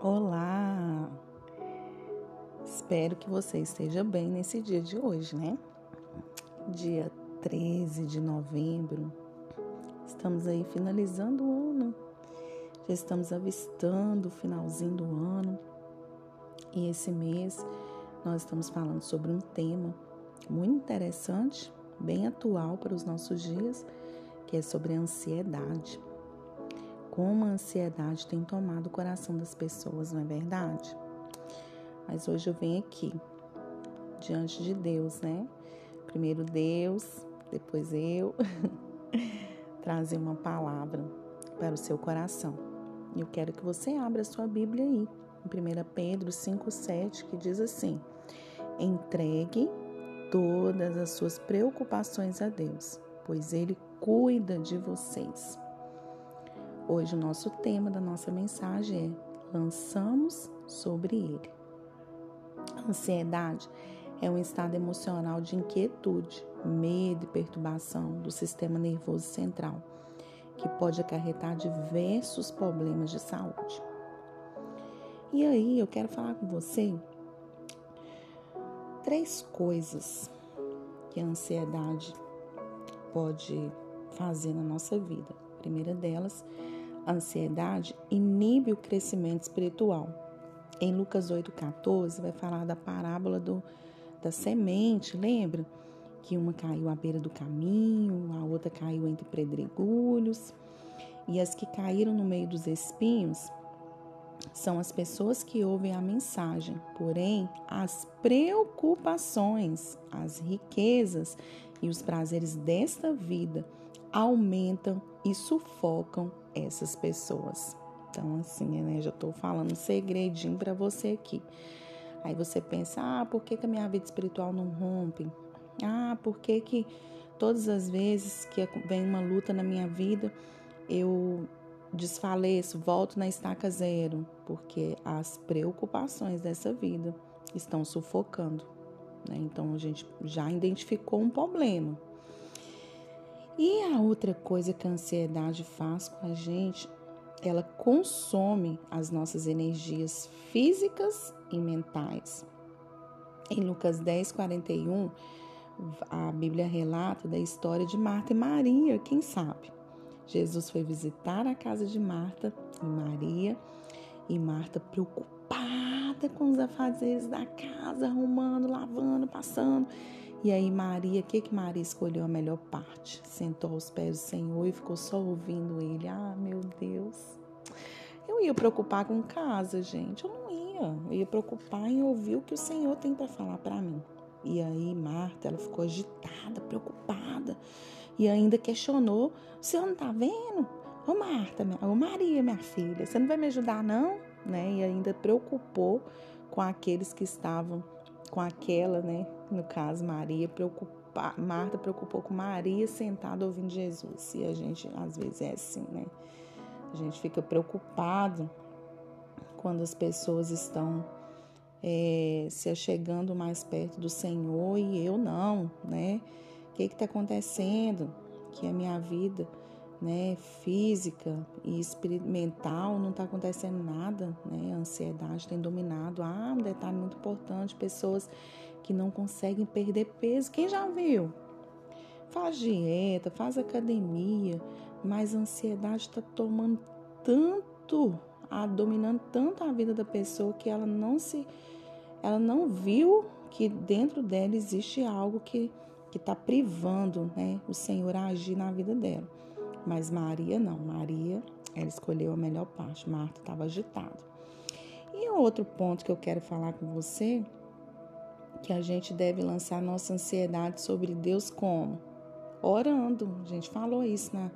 Olá! Espero que você esteja bem nesse dia de hoje, né? Dia 13 de novembro. Estamos aí finalizando o ano. Já estamos avistando o finalzinho do ano. E esse mês nós estamos falando sobre um tema muito interessante, bem atual para os nossos dias, que é sobre a ansiedade como a ansiedade tem tomado o coração das pessoas, não é verdade? Mas hoje eu venho aqui, diante de Deus, né? Primeiro Deus, depois eu, trazer uma palavra para o seu coração. E eu quero que você abra a sua Bíblia aí, em 1 Pedro 5,7, que diz assim: Entregue todas as suas preocupações a Deus, pois Ele cuida de vocês. Hoje o nosso tema da nossa mensagem é lançamos sobre ele. A ansiedade é um estado emocional de inquietude, medo e perturbação do sistema nervoso central, que pode acarretar diversos problemas de saúde. E aí, eu quero falar com você três coisas que a ansiedade pode fazer na nossa vida. A primeira delas a ansiedade inibe o crescimento espiritual. Em Lucas 8,14 vai falar da parábola do, da semente, lembra? Que uma caiu à beira do caminho, a outra caiu entre pedregulhos. E as que caíram no meio dos espinhos são as pessoas que ouvem a mensagem, porém as preocupações, as riquezas e os prazeres desta vida aumentam e sufocam essas pessoas. Então, assim, né, já estou falando um segredinho para você aqui. Aí você pensa, ah, por que, que a minha vida espiritual não rompe? Ah, por que, que todas as vezes que vem uma luta na minha vida, eu desfaleço, volto na estaca zero? Porque as preocupações dessa vida estão sufocando. Né? Então, a gente já identificou um problema. E a outra coisa que a ansiedade faz com a gente, ela consome as nossas energias físicas e mentais. Em Lucas 10, 41, a Bíblia relata da história de Marta e Maria, quem sabe? Jesus foi visitar a casa de Marta e Maria, e Marta preocupada com os afazeres da casa, arrumando, lavando, passando. E aí Maria, o que que Maria escolheu a melhor parte? Sentou aos pés do Senhor e ficou só ouvindo ele. Ah, meu Deus. Eu ia preocupar com casa, gente. Eu não ia. Eu ia preocupar em ouvir o que o Senhor tem para falar para mim. E aí Marta, ela ficou agitada, preocupada. E ainda questionou: "O senhor não tá vendo? Ô Marta, minha, ô Maria, minha filha, você não vai me ajudar não?" Né? E ainda preocupou com aqueles que estavam com aquela, né? No caso, Maria preocupa, Marta preocupou com Maria sentada ouvindo Jesus. E a gente às vezes é assim, né? A gente fica preocupado quando as pessoas estão é, se achegando mais perto do Senhor e eu não, né? O que está acontecendo? Que a minha vida né, física e mental, não está acontecendo nada, né? A ansiedade tem dominado. Ah, um detalhe muito importante: pessoas que não conseguem perder peso. Quem já viu? Faz dieta, faz academia, mas a ansiedade está tomando tanto, a, dominando tanto a vida da pessoa que ela não se, ela não viu que dentro dela existe algo que que está privando, né, o Senhor a agir na vida dela. Mas Maria não, Maria, ela escolheu a melhor parte. Marta estava agitada. E outro ponto que eu quero falar com você, que a gente deve lançar nossa ansiedade sobre Deus como? Orando. A gente falou isso na,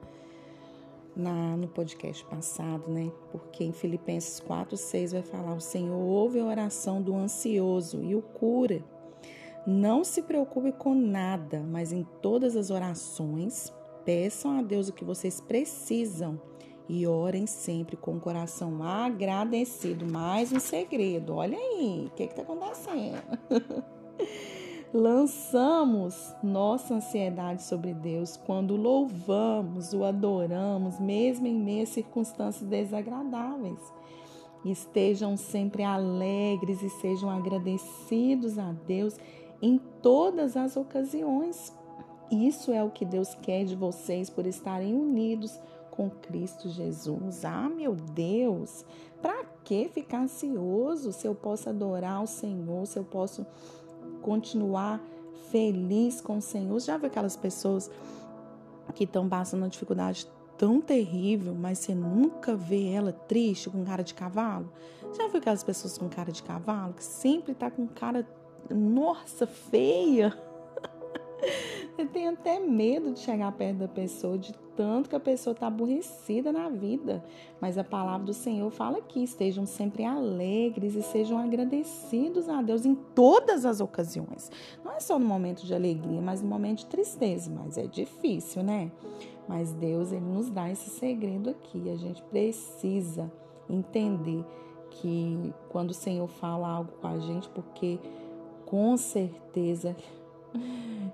na, no podcast passado, né? Porque em Filipenses 4, 6 vai falar: o Senhor ouve a oração do ansioso e o cura. Não se preocupe com nada, mas em todas as orações, Peçam a Deus o que vocês precisam e orem sempre com o coração agradecido. Mais um segredo, olha aí, o que está acontecendo? Lançamos nossa ansiedade sobre Deus quando louvamos, o adoramos, mesmo em meio a circunstâncias desagradáveis. Estejam sempre alegres e sejam agradecidos a Deus em todas as ocasiões. Isso é o que Deus quer de vocês por estarem unidos com Cristo Jesus. Ah, meu Deus, para que ficar ansioso se eu posso adorar o Senhor, se eu posso continuar feliz com o Senhor? Já viu aquelas pessoas que estão passando uma dificuldade tão terrível, mas você nunca vê ela triste, com cara de cavalo? Já viu aquelas pessoas com cara de cavalo que sempre tá com cara, nossa, feia? Você tem até medo de chegar perto da pessoa, de tanto que a pessoa está aborrecida na vida. Mas a palavra do Senhor fala aqui: estejam sempre alegres e sejam agradecidos a Deus em todas as ocasiões. Não é só no momento de alegria, mas no momento de tristeza. Mas é difícil, né? Mas Deus, Ele nos dá esse segredo aqui. A gente precisa entender que quando o Senhor fala algo com a gente, porque com certeza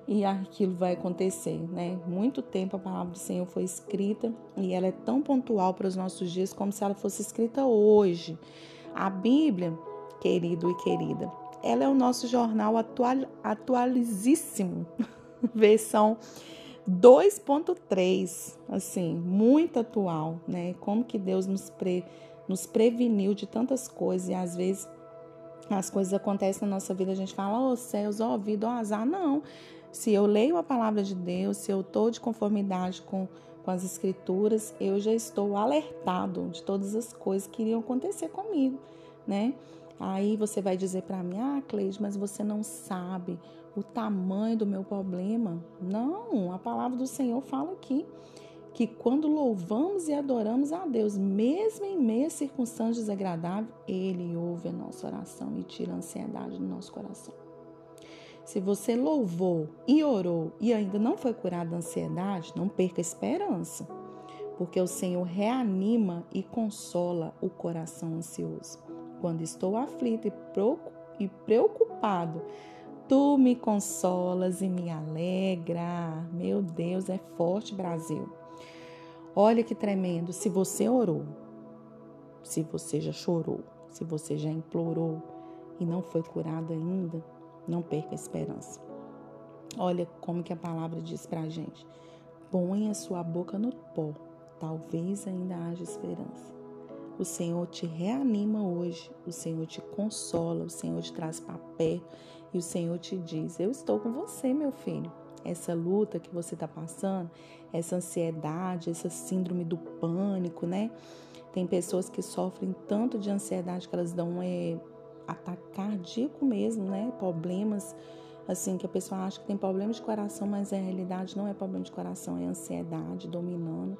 e aquilo vai acontecer, né? Muito tempo a palavra do Senhor foi escrita e ela é tão pontual para os nossos dias como se ela fosse escrita hoje. A Bíblia, querido e querida, ela é o nosso jornal atual, atualizíssimo, versão 2.3, assim, muito atual, né? Como que Deus nos, pre, nos preveniu de tantas coisas e às vezes as coisas acontecem na nossa vida, a gente fala, ó oh, céus, ó oh, vida, oh, azar. Não. Se eu leio a palavra de Deus, se eu estou de conformidade com, com as escrituras, eu já estou alertado de todas as coisas que iriam acontecer comigo, né? Aí você vai dizer para mim, ah, Cleide, mas você não sabe o tamanho do meu problema. Não, a palavra do Senhor fala aqui que quando louvamos e adoramos a Deus, mesmo em meio a circunstâncias desagradáveis, Ele ouve a nossa oração e tira a ansiedade do nosso coração. Se você louvou e orou e ainda não foi curado da ansiedade, não perca a esperança, porque o Senhor reanima e consola o coração ansioso. Quando estou aflito e preocupado, tu me consolas e me alegra. Meu Deus, é forte, Brasil. Olha que tremendo. Se você orou, se você já chorou, se você já implorou e não foi curado ainda, não perca a esperança. Olha como que a palavra diz pra gente. Põe a sua boca no pó, talvez ainda haja esperança. O Senhor te reanima hoje, o Senhor te consola, o Senhor te traz para perto e o Senhor te diz: Eu estou com você, meu filho essa luta que você está passando, essa ansiedade, essa síndrome do pânico, né? Tem pessoas que sofrem tanto de ansiedade que elas dão é, ataque cardíaco mesmo, né? Problemas, assim, que a pessoa acha que tem problema de coração, mas a realidade não é problema de coração, é ansiedade dominando.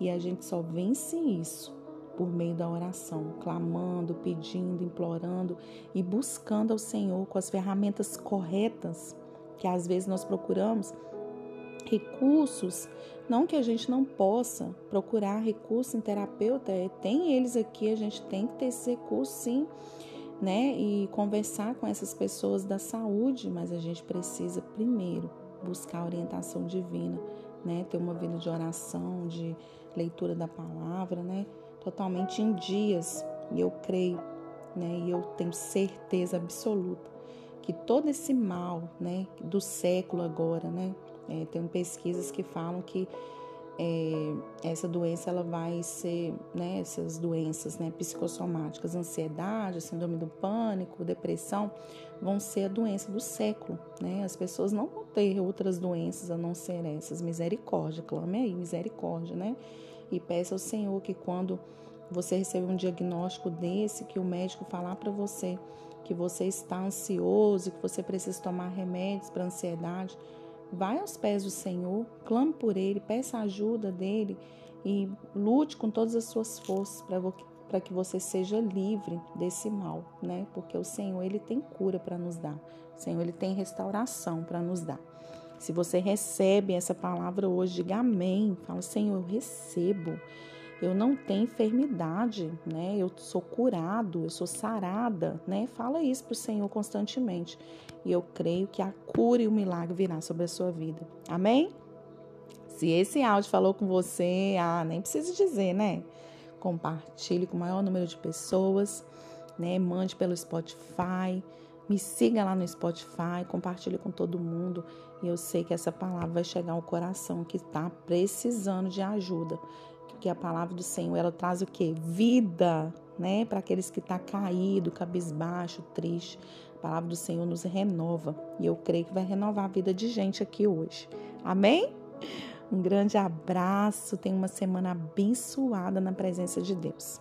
E a gente só vence isso por meio da oração, clamando, pedindo, implorando e buscando ao Senhor com as ferramentas corretas que às vezes nós procuramos recursos, não que a gente não possa procurar recursos em terapeuta, é, tem eles aqui, a gente tem que ter esse recurso sim, né? E conversar com essas pessoas da saúde, mas a gente precisa primeiro buscar a orientação divina, né? Ter uma vida de oração, de leitura da palavra, né? Totalmente em dias, e eu creio, né? E eu tenho certeza absoluta que todo esse mal, né, do século agora, né, é, tem pesquisas que falam que é, essa doença ela vai ser, né, essas doenças, né, psicossomáticas, ansiedade, síndrome do pânico, depressão, vão ser a doença do século, né? As pessoas não vão ter outras doenças a não ser essas. Misericórdia, clame aí, misericórdia, né? E peça ao Senhor que quando você receber um diagnóstico desse, que o médico falar para você que você está ansioso, que você precisa tomar remédios para ansiedade, vai aos pés do Senhor, clame por Ele, peça a ajuda dele e lute com todas as suas forças para que você seja livre desse mal, né? Porque o Senhor ele tem cura para nos dar, o Senhor ele tem restauração para nos dar. Se você recebe essa palavra hoje, diga amém. Fala, Senhor, eu recebo eu não tenho enfermidade, né? Eu sou curado, eu sou sarada, né? Fala isso para o Senhor constantemente. E eu creio que a cura e o milagre virá sobre a sua vida. Amém? Se esse áudio falou com você, ah, nem preciso dizer, né? compartilhe com o maior número de pessoas, né? Mande pelo Spotify, me siga lá no Spotify, compartilhe com todo mundo. E eu sei que essa palavra vai chegar ao coração que está precisando de ajuda. Porque a palavra do Senhor, ela traz o quê? Vida, né? Para aqueles que estão tá caído, cabisbaixo, triste. A palavra do Senhor nos renova. E eu creio que vai renovar a vida de gente aqui hoje. Amém? Um grande abraço. Tenha uma semana abençoada na presença de Deus.